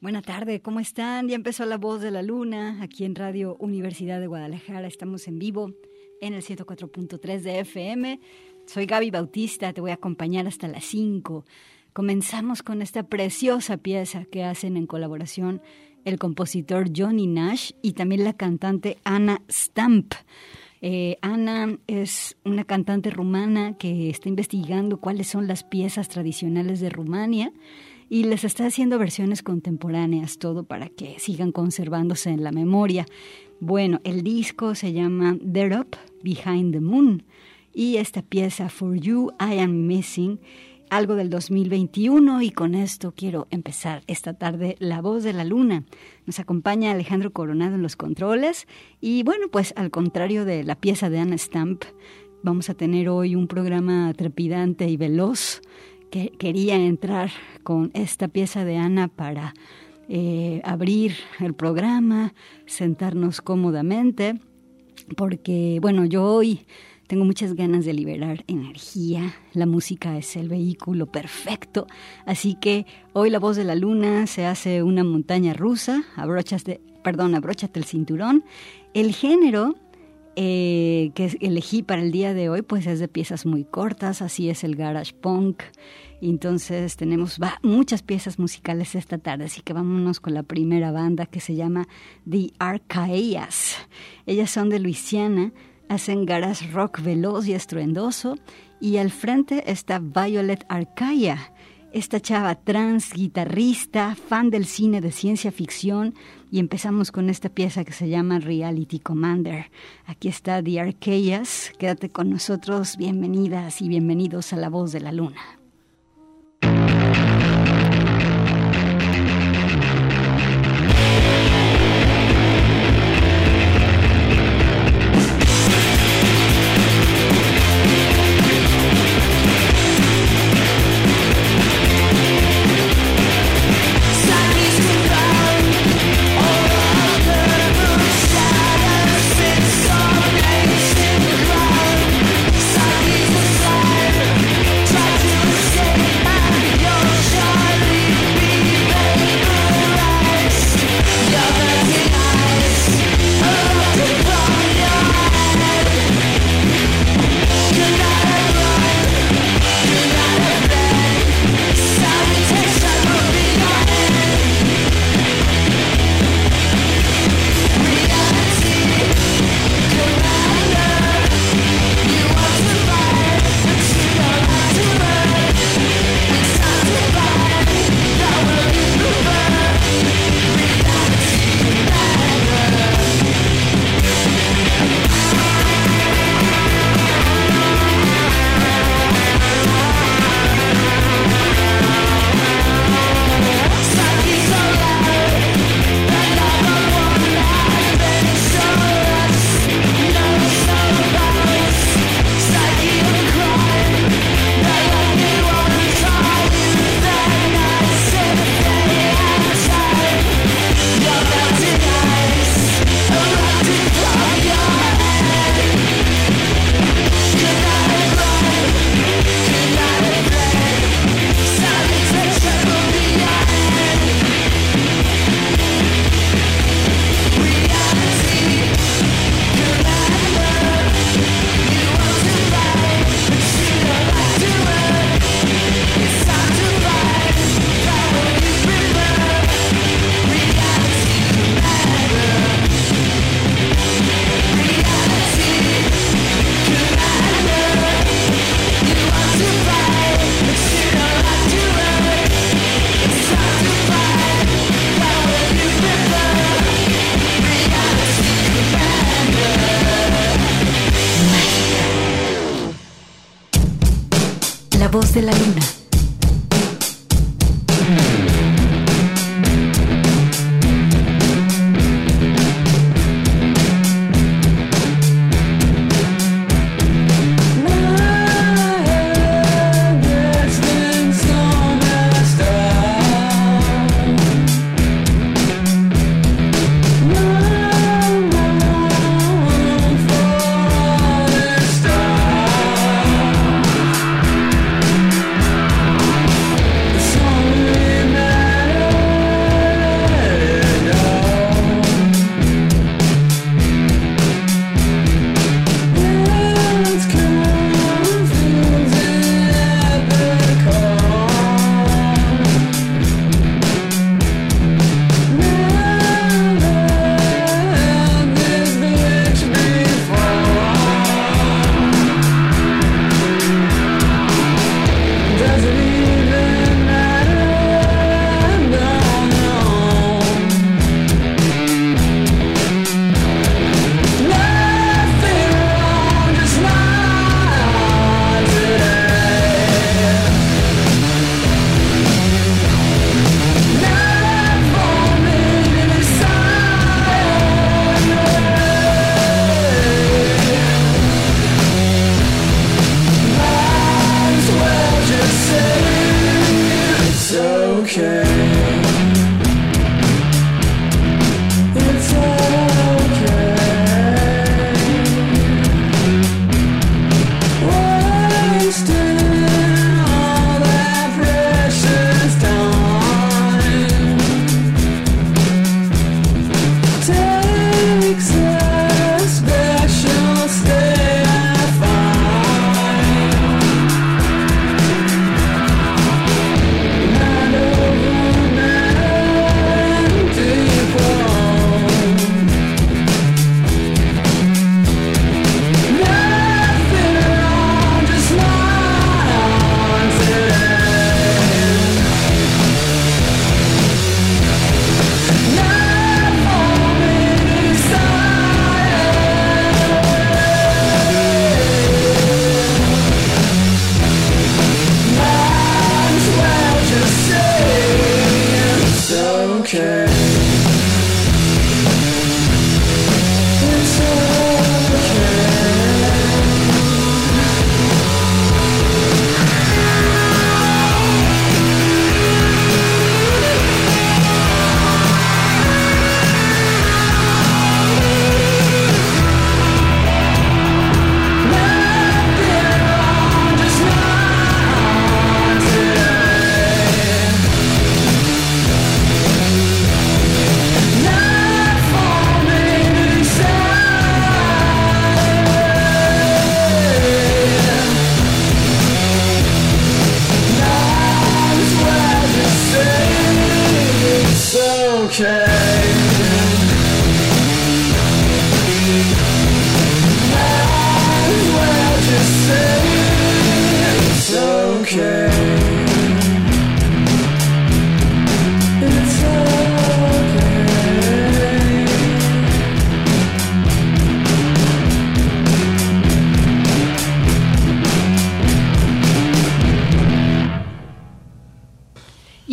Buena tarde, ¿cómo están? Ya empezó La Voz de la Luna aquí en Radio Universidad de Guadalajara. Estamos en vivo en el 104.3 de FM. Soy Gaby Bautista, te voy a acompañar hasta las 5. Comenzamos con esta preciosa pieza que hacen en colaboración el compositor Johnny Nash y también la cantante Anna Stamp. Eh, Ana es una cantante rumana que está investigando cuáles son las piezas tradicionales de Rumania y les está haciendo versiones contemporáneas, todo para que sigan conservándose en la memoria. Bueno, el disco se llama There Up Behind the Moon y esta pieza For You I Am Missing algo del 2021 y con esto quiero empezar esta tarde La Voz de la Luna. Nos acompaña Alejandro Coronado en los controles y bueno, pues al contrario de la pieza de Anna Stamp, vamos a tener hoy un programa trepidante y veloz que quería entrar con esta pieza de Ana para eh, abrir el programa, sentarnos cómodamente, porque, bueno, yo hoy tengo muchas ganas de liberar energía. La música es el vehículo perfecto. Así que hoy la voz de la luna se hace una montaña rusa. Abróchate, perdón, abróchate el cinturón. El género eh, que elegí para el día de hoy, pues es de piezas muy cortas. Así es el garage punk. Entonces tenemos muchas piezas musicales esta tarde, así que vámonos con la primera banda que se llama The Arcaeas. Ellas son de Luisiana, hacen garage rock veloz y estruendoso y al frente está Violet Arcaia, esta chava trans, guitarrista, fan del cine de ciencia ficción y empezamos con esta pieza que se llama Reality Commander. Aquí está The Arcaeas, quédate con nosotros, bienvenidas y bienvenidos a La Voz de la Luna.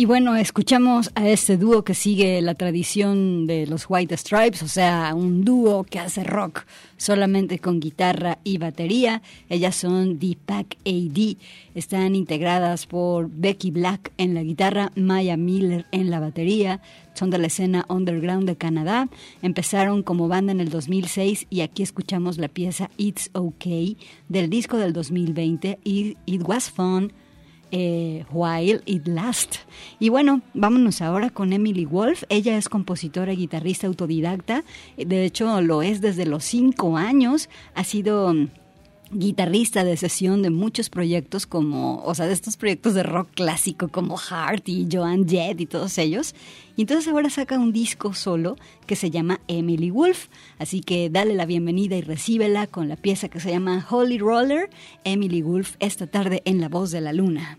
Bueno, escuchamos a este dúo que sigue la tradición de los White Stripes, o sea, un dúo que hace rock solamente con guitarra y batería. Ellas son Deepak AD. Están integradas por Becky Black en la guitarra, Maya Miller en la batería. Son de la escena underground de Canadá. Empezaron como banda en el 2006 y aquí escuchamos la pieza It's Okay del disco del 2020 y It Was Fun eh, While It Last. Y bueno, vámonos ahora con Emily Wolf. Ella es compositora y guitarrista autodidacta. De hecho, lo es desde los cinco años. Ha sido guitarrista de sesión de muchos proyectos como, o sea, de estos proyectos de rock clásico como Heart y Joan Jett y todos ellos. Y entonces ahora saca un disco solo que se llama Emily Wolf. Así que dale la bienvenida y recíbela con la pieza que se llama Holy Roller, Emily Wolf, esta tarde en La Voz de la Luna.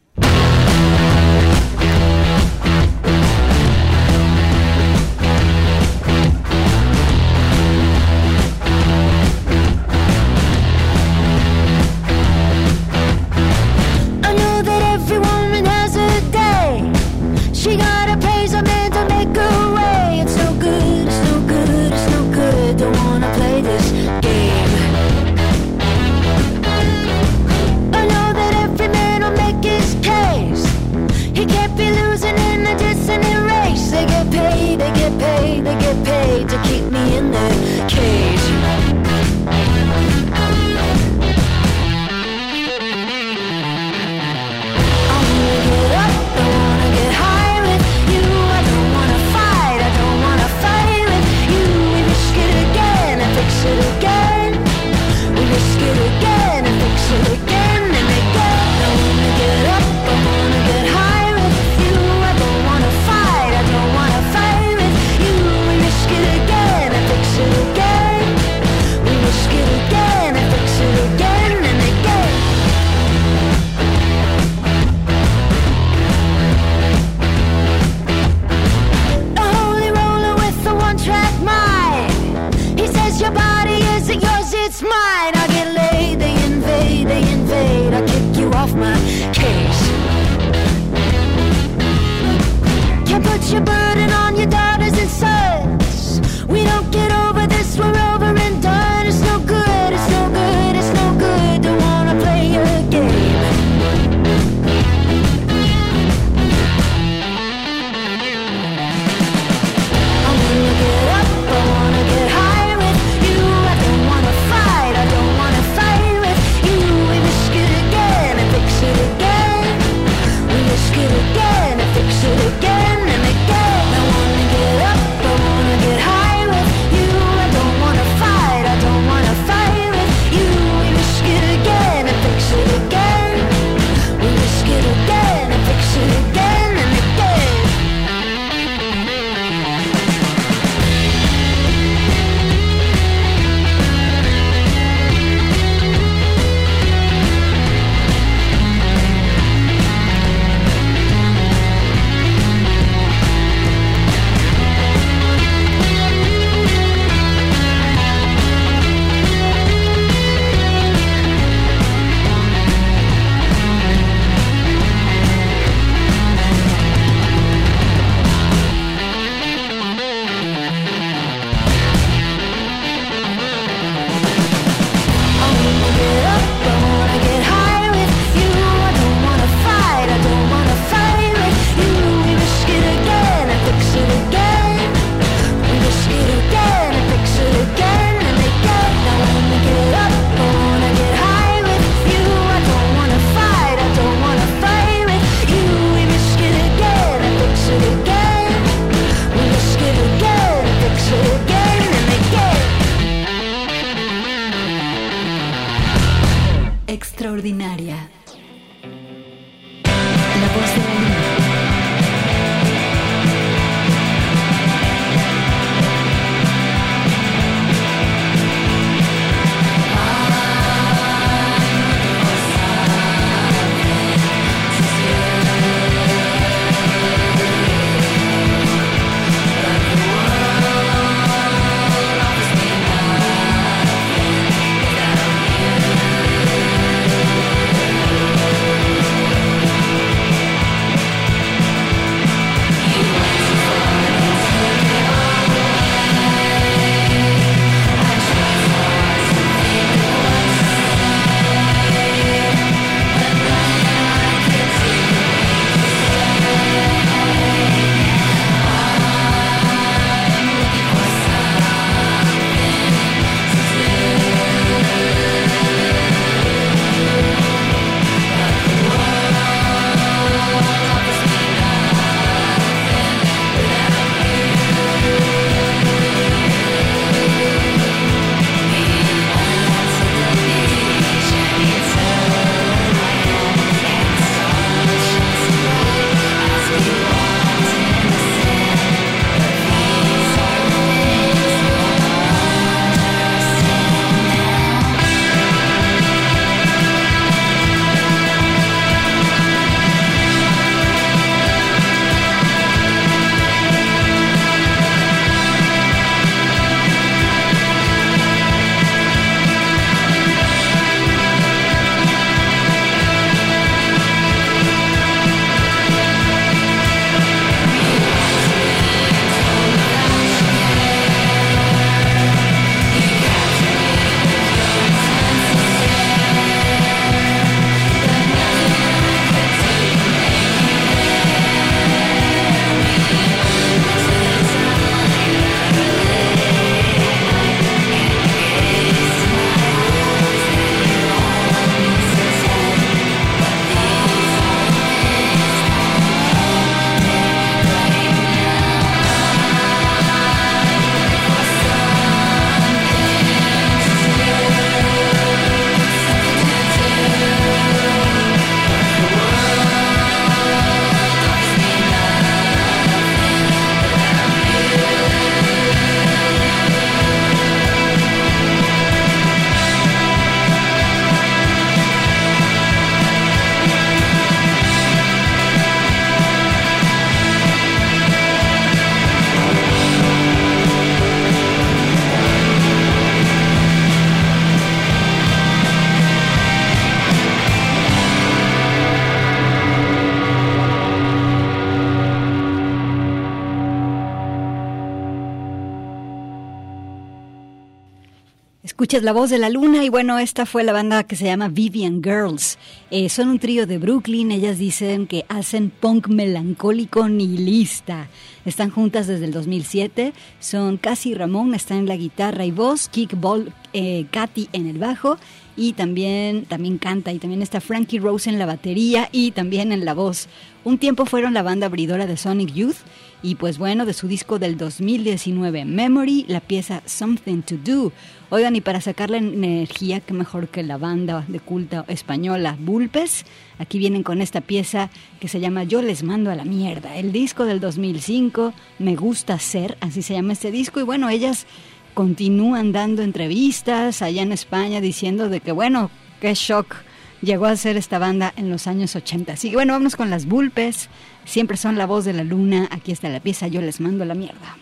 Escuchas la voz de la luna y bueno, esta fue la banda que se llama Vivian Girls. Eh, son un trío de Brooklyn, ellas dicen que hacen punk melancólico nihilista. Están juntas desde el 2007, son Cassie Ramón, están en la guitarra y voz, Kickball, eh, Katy en el bajo y también, también canta y también está Frankie Rose en la batería y también en la voz. Un tiempo fueron la banda abridora de Sonic Youth y pues bueno, de su disco del 2019 Memory, la pieza Something to Do. Oigan, y para sacar la energía, qué mejor que la banda de culto española Bulpes. Aquí vienen con esta pieza que se llama Yo les mando a la mierda. El disco del 2005, Me gusta ser, así se llama este disco. Y bueno, ellas continúan dando entrevistas allá en España diciendo de que, bueno, qué shock llegó a ser esta banda en los años 80. Así que bueno, vamos con las Bulpes. Siempre son la voz de la luna. Aquí está la pieza, yo les mando la mierda.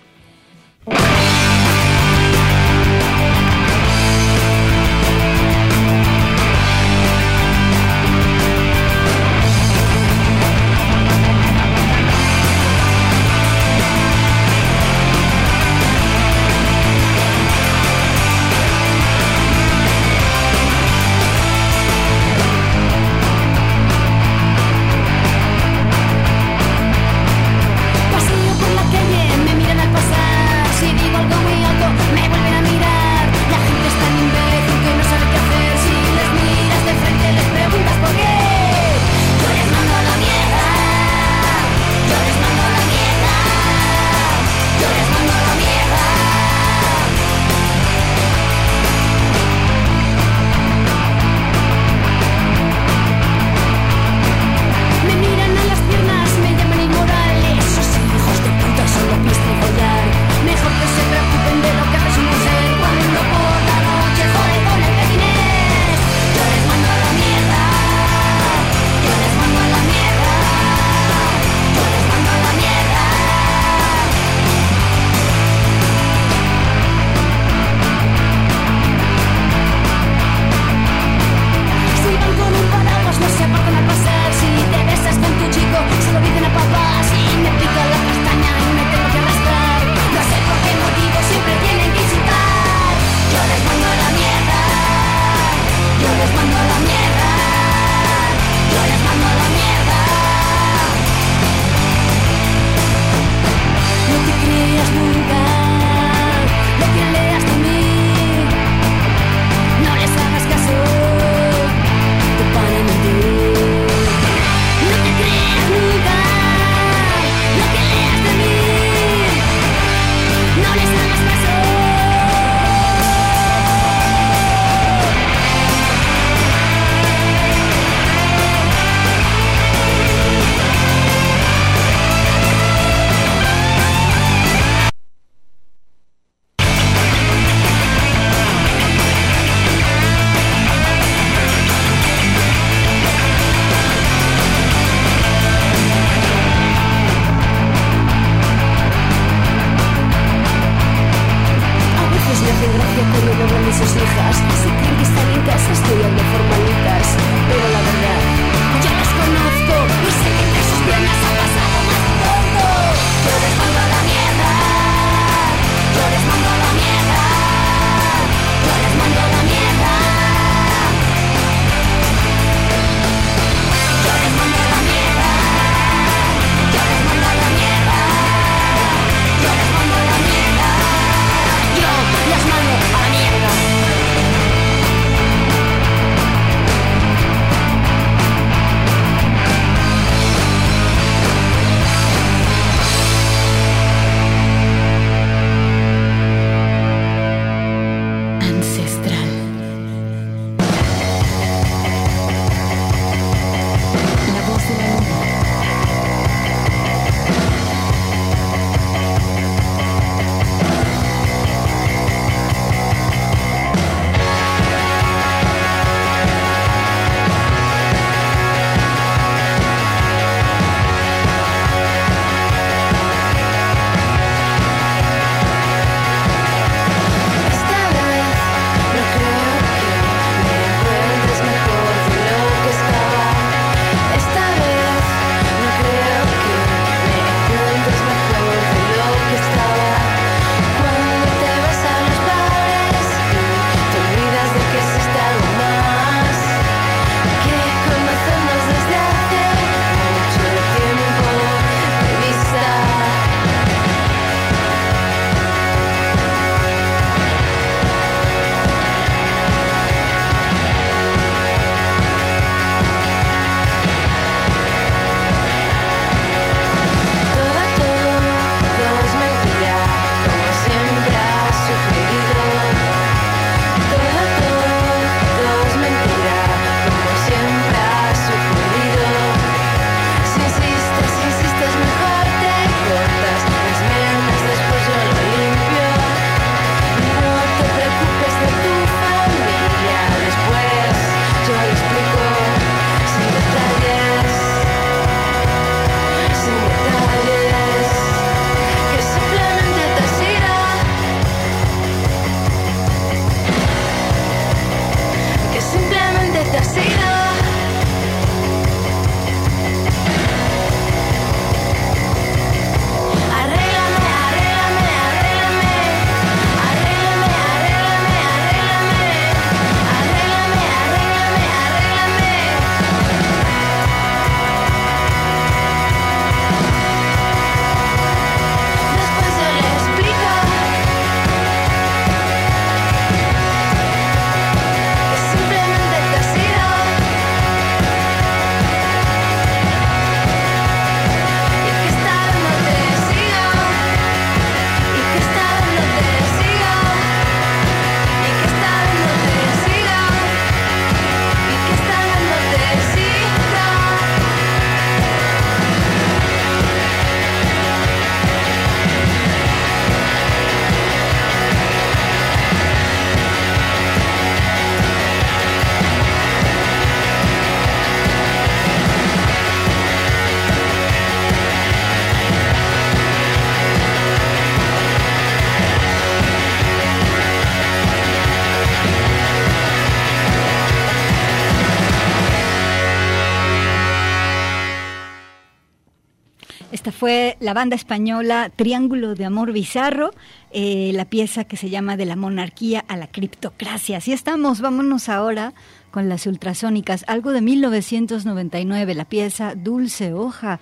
Fue la banda española Triángulo de Amor Bizarro, eh, la pieza que se llama De la monarquía a la criptocracia. Así estamos, vámonos ahora con las ultrasónicas, algo de 1999, la pieza Dulce Hoja.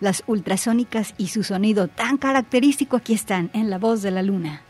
Las ultrasónicas y su sonido tan característico aquí están en La Voz de la Luna.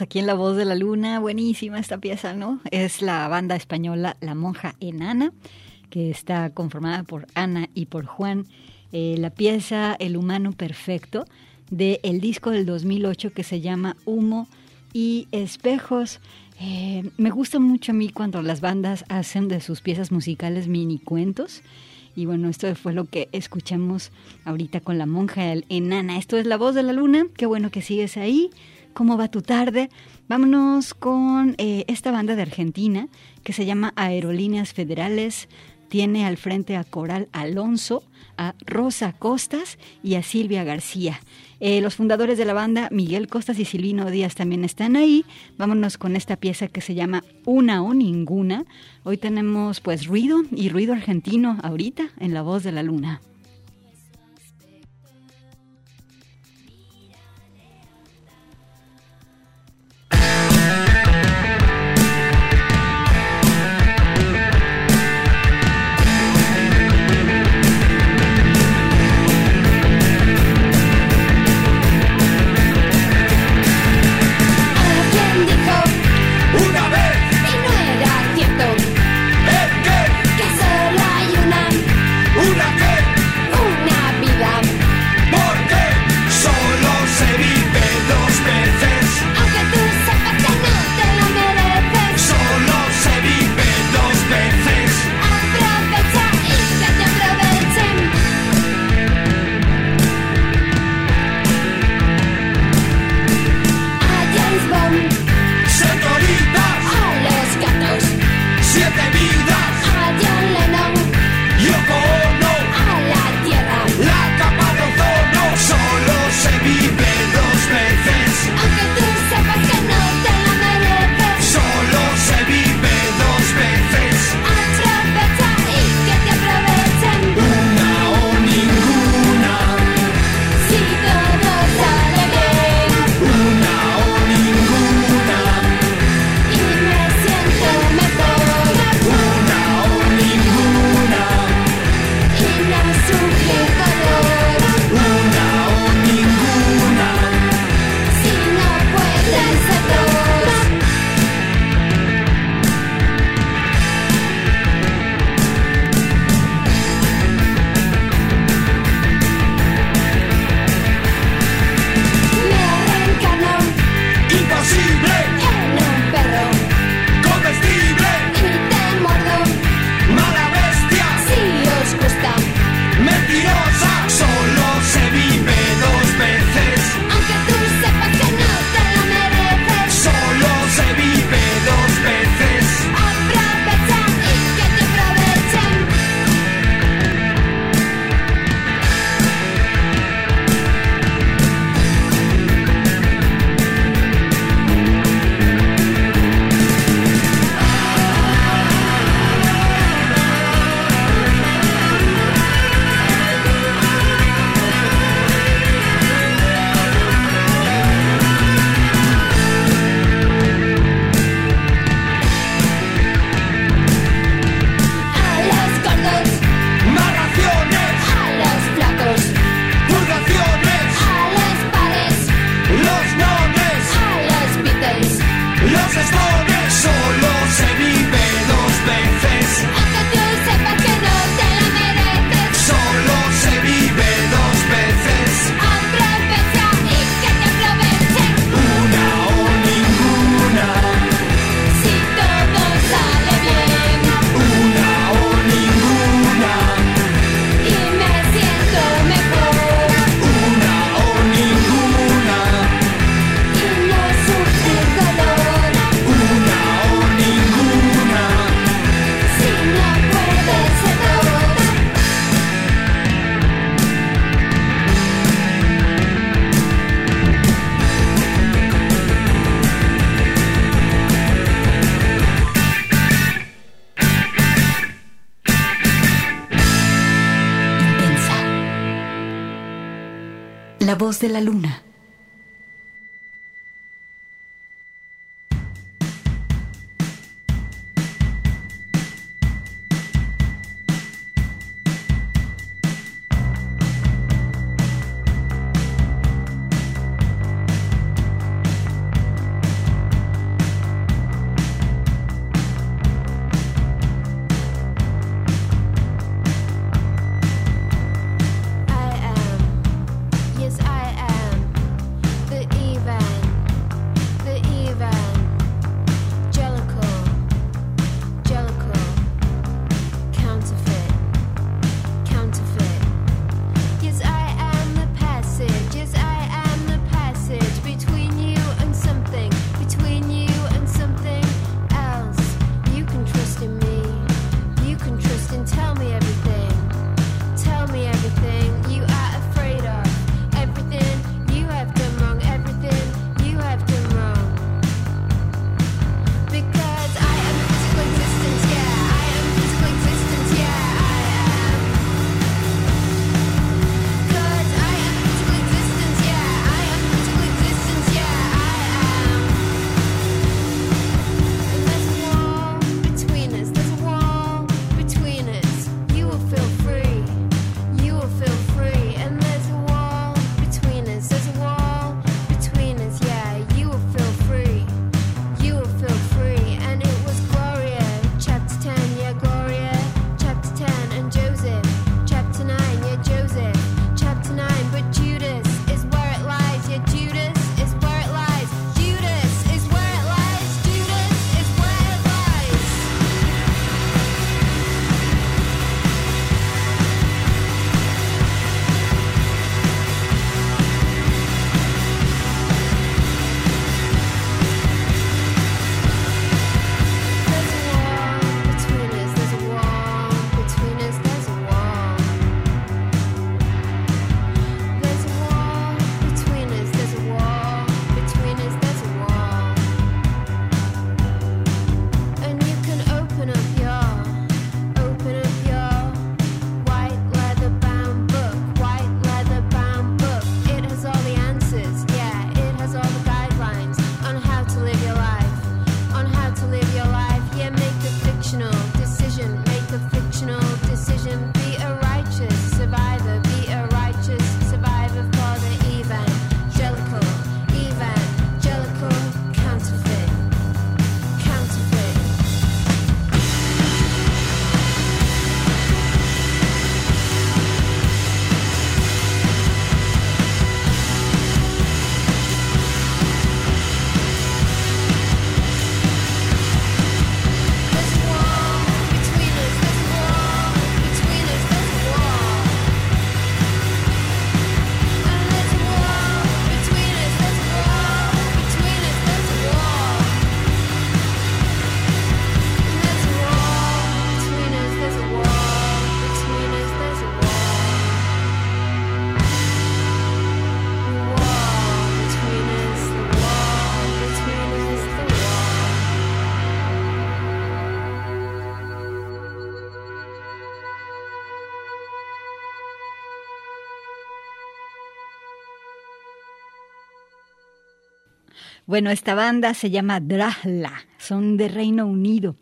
Aquí en La Voz de la Luna. Buenísima esta pieza, ¿no? Es la banda española La Monja Enana, que está conformada por Ana y por Juan. Eh, la pieza El Humano Perfecto, del el disco del 2008 que se llama Humo y Espejos. Eh, me gusta mucho a mí cuando las bandas hacen de sus piezas musicales mini cuentos. Y bueno, esto fue lo que escuchamos ahorita con la monja enana. Esto es La Voz de la Luna. Qué bueno que sigues ahí. ¿Cómo va tu tarde? Vámonos con eh, esta banda de Argentina que se llama Aerolíneas Federales. Tiene al frente a Coral Alonso, a Rosa Costas y a Silvia García. Eh, los fundadores de la banda, Miguel Costas y Silvino Díaz, también están ahí. Vámonos con esta pieza que se llama Una o Ninguna. Hoy tenemos pues ruido y ruido argentino ahorita en La Voz de la Luna. De la luna. Bueno, esta banda se llama Drahla, son de Reino Unido.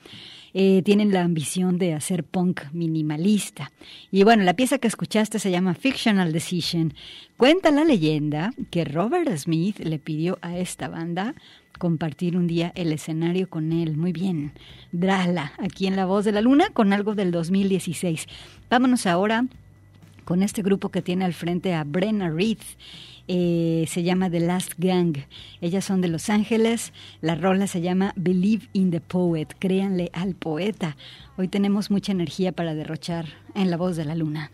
Eh, tienen la ambición de hacer punk minimalista. Y bueno, la pieza que escuchaste se llama Fictional Decision. Cuenta la leyenda que Robert Smith le pidió a esta banda compartir un día el escenario con él. Muy bien. Drahla, aquí en La Voz de la Luna, con algo del 2016. Vámonos ahora con este grupo que tiene al frente a Brenna Reed. Eh, se llama The Last Gang. Ellas son de Los Ángeles. La rola se llama Believe in the Poet. Créanle al poeta. Hoy tenemos mucha energía para derrochar en la voz de la luna.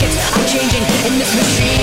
Sprockets. I'm changing in this machine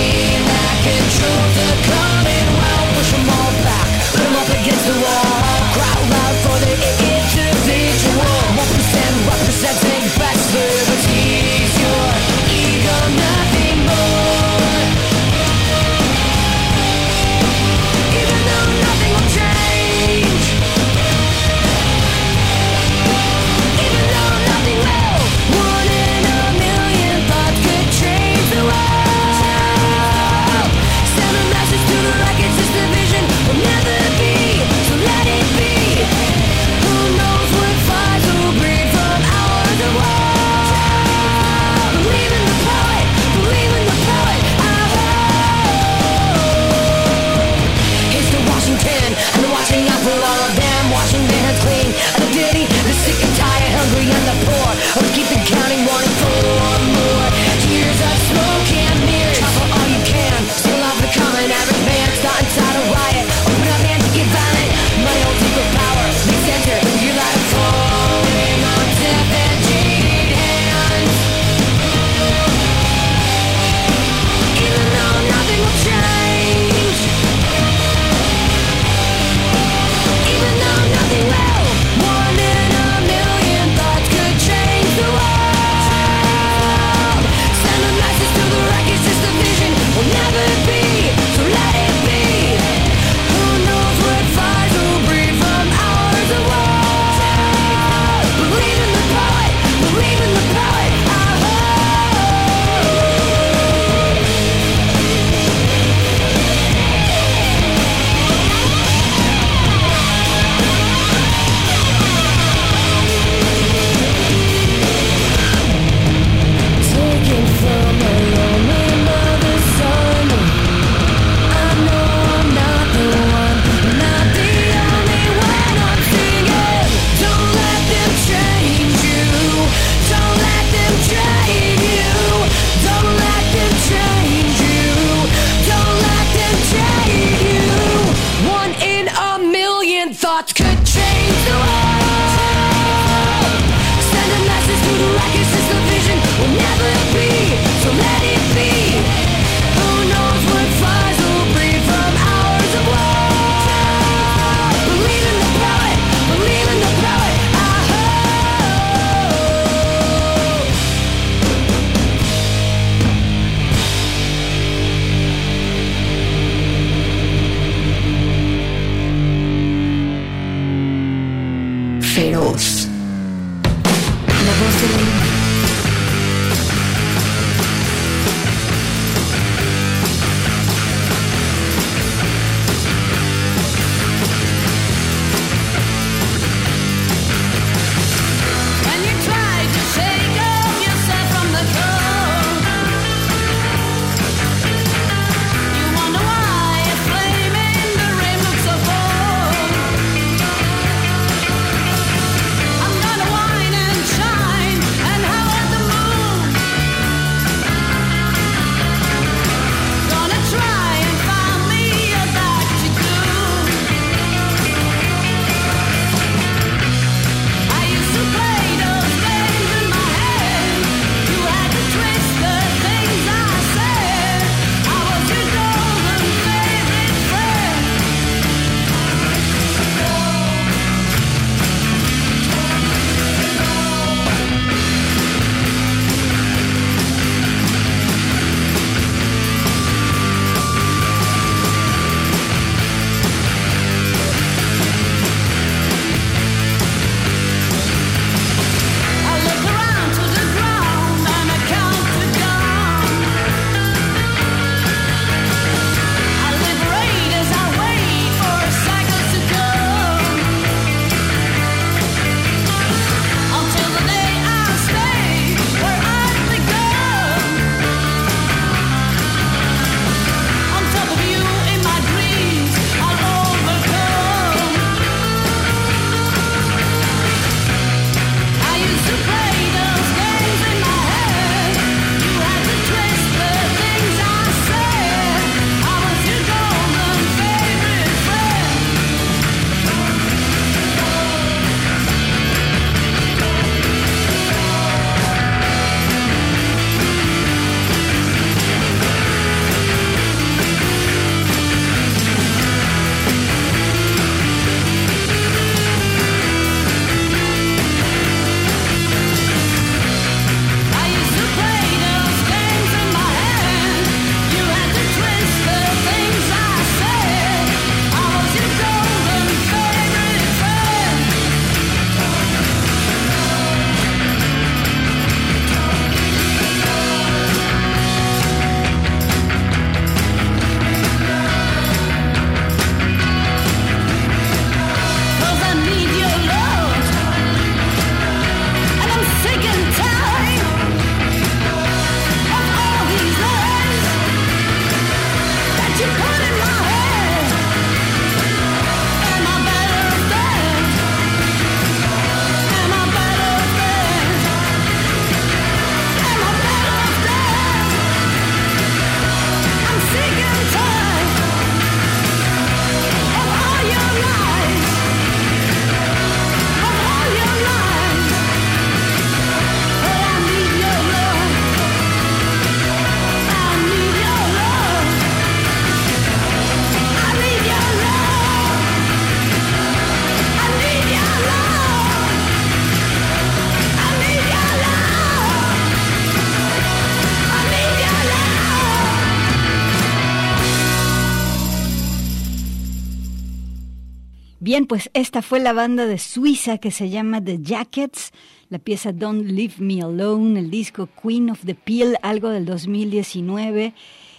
Bien, pues esta fue la banda de Suiza que se llama The Jackets, la pieza Don't Leave Me Alone, el disco Queen of the Peel, algo del 2019.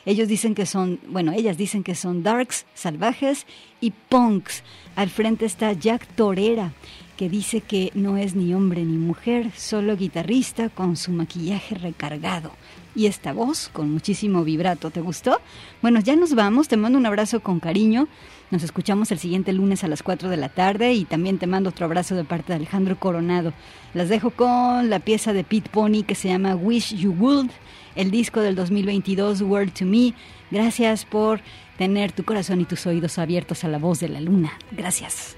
Ellos dicen que son, bueno, ellas dicen que son darks, salvajes y punks. Al frente está Jack Torera, que dice que no es ni hombre ni mujer, solo guitarrista con su maquillaje recargado. Y esta voz con muchísimo vibrato, ¿te gustó? Bueno, ya nos vamos, te mando un abrazo con cariño. Nos escuchamos el siguiente lunes a las 4 de la tarde y también te mando otro abrazo de parte de Alejandro Coronado. Las dejo con la pieza de Pete Pony que se llama Wish You Would, el disco del 2022 Word to Me. Gracias por tener tu corazón y tus oídos abiertos a la voz de la luna. Gracias.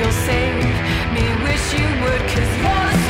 De Guadalajara, producido por mí, Gabriela Bautista. La